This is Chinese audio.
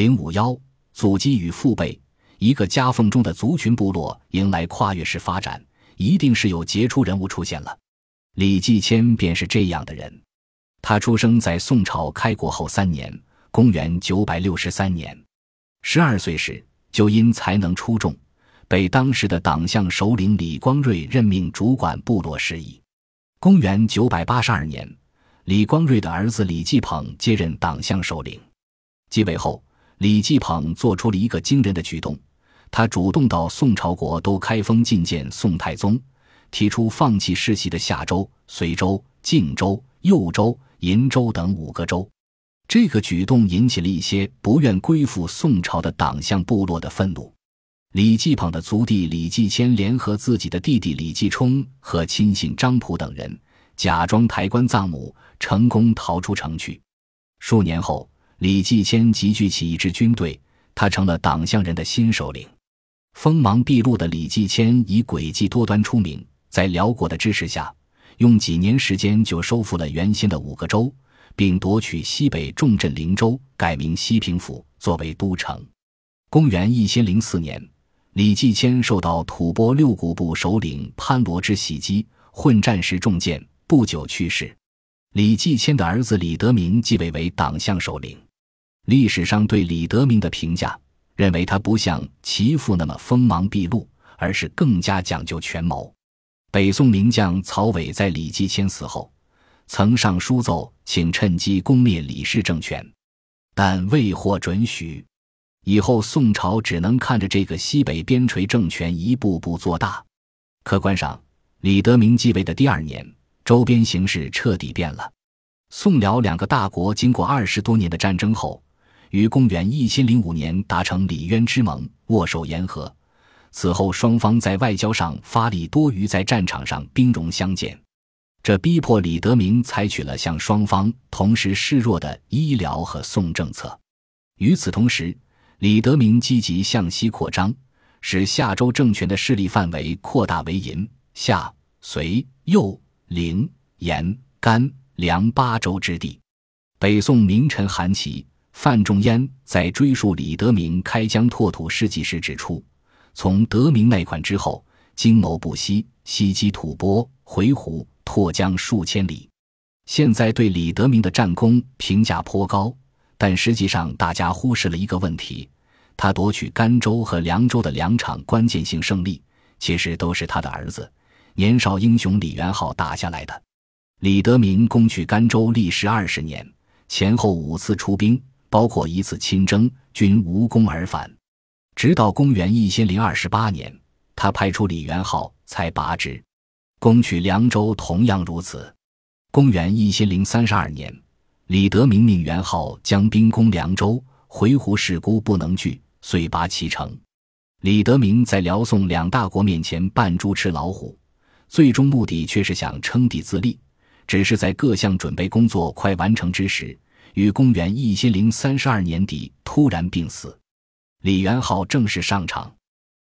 零五幺，祖籍与父辈，一个夹缝中的族群部落迎来跨越式发展，一定是有杰出人物出现了。李继迁便是这样的人。他出生在宋朝开国后三年，公元九百六十三年。十二岁时，就因才能出众，被当时的党项首领李光瑞任命主管部落事宜。公元九百八十二年，李光瑞的儿子李继捧接任党项首领。继位后，李继捧做出了一个惊人的举动，他主动到宋朝国都开封觐见宋太宗，提出放弃世袭的夏州、随州、靖州、右州、银州等五个州。这个举动引起了一些不愿归附宋朝的党项部落的愤怒。李继捧的族弟李继迁联合自己的弟弟李继冲和亲信张普等人，假装抬棺葬母，成功逃出城去。数年后。李继迁集聚起一支军队，他成了党项人的新首领。锋芒毕露的李继迁以诡计多端出名，在辽国的支持下，用几年时间就收复了原先的五个州，并夺取西北重镇灵州，改名西平府，作为都城。公元一千零四年，李继迁受到吐蕃六股部首领潘罗之袭击，混战时中箭，不久去世。李继迁的儿子李德明继位为党项首领。历史上对李德明的评价，认为他不像其父那么锋芒毕露，而是更加讲究权谋。北宋名将曹伟在李继迁死后，曾上书奏请趁机攻灭李氏政权，但未获准许。以后宋朝只能看着这个西北边陲政权一步步做大。客观上，李德明继位的第二年，周边形势彻底变了。宋辽两个大国经过二十多年的战争后。于公元一千零五年达成里渊之盟，握手言和。此后，双方在外交上发力多于在战场上兵戎相见，这逼迫李德明采取了向双方同时示弱的医疗和宋政策。与此同时，李德明积极向西扩张，使夏州政权的势力范围扩大为银、夏、隋、右、陵、延、甘、凉八州之地。北宋名臣韩琦。范仲淹在追述李德明开疆拓土事迹时指出，从德明那款之后，经谋不息，西击吐蕃、回鹘，拓疆数千里。现在对李德明的战功评价颇高，但实际上大家忽视了一个问题：他夺取甘州和凉州的两场关键性胜利，其实都是他的儿子年少英雄李元昊打下来的。李德明攻取甘州历时二十年，前后五次出兵。包括一次亲征，均无功而返。直到公元一千零二十八年，他派出李元昊才拔之。攻取凉州同样如此。公元一千零三十二年，李德明命元昊将兵攻凉州，回鹘事孤不能拒，遂拔其城。李德明在辽宋两大国面前扮猪吃老虎，最终目的却是想称帝自立。只是在各项准备工作快完成之时。于公元一千零三十二年底突然病死，李元昊正式上场。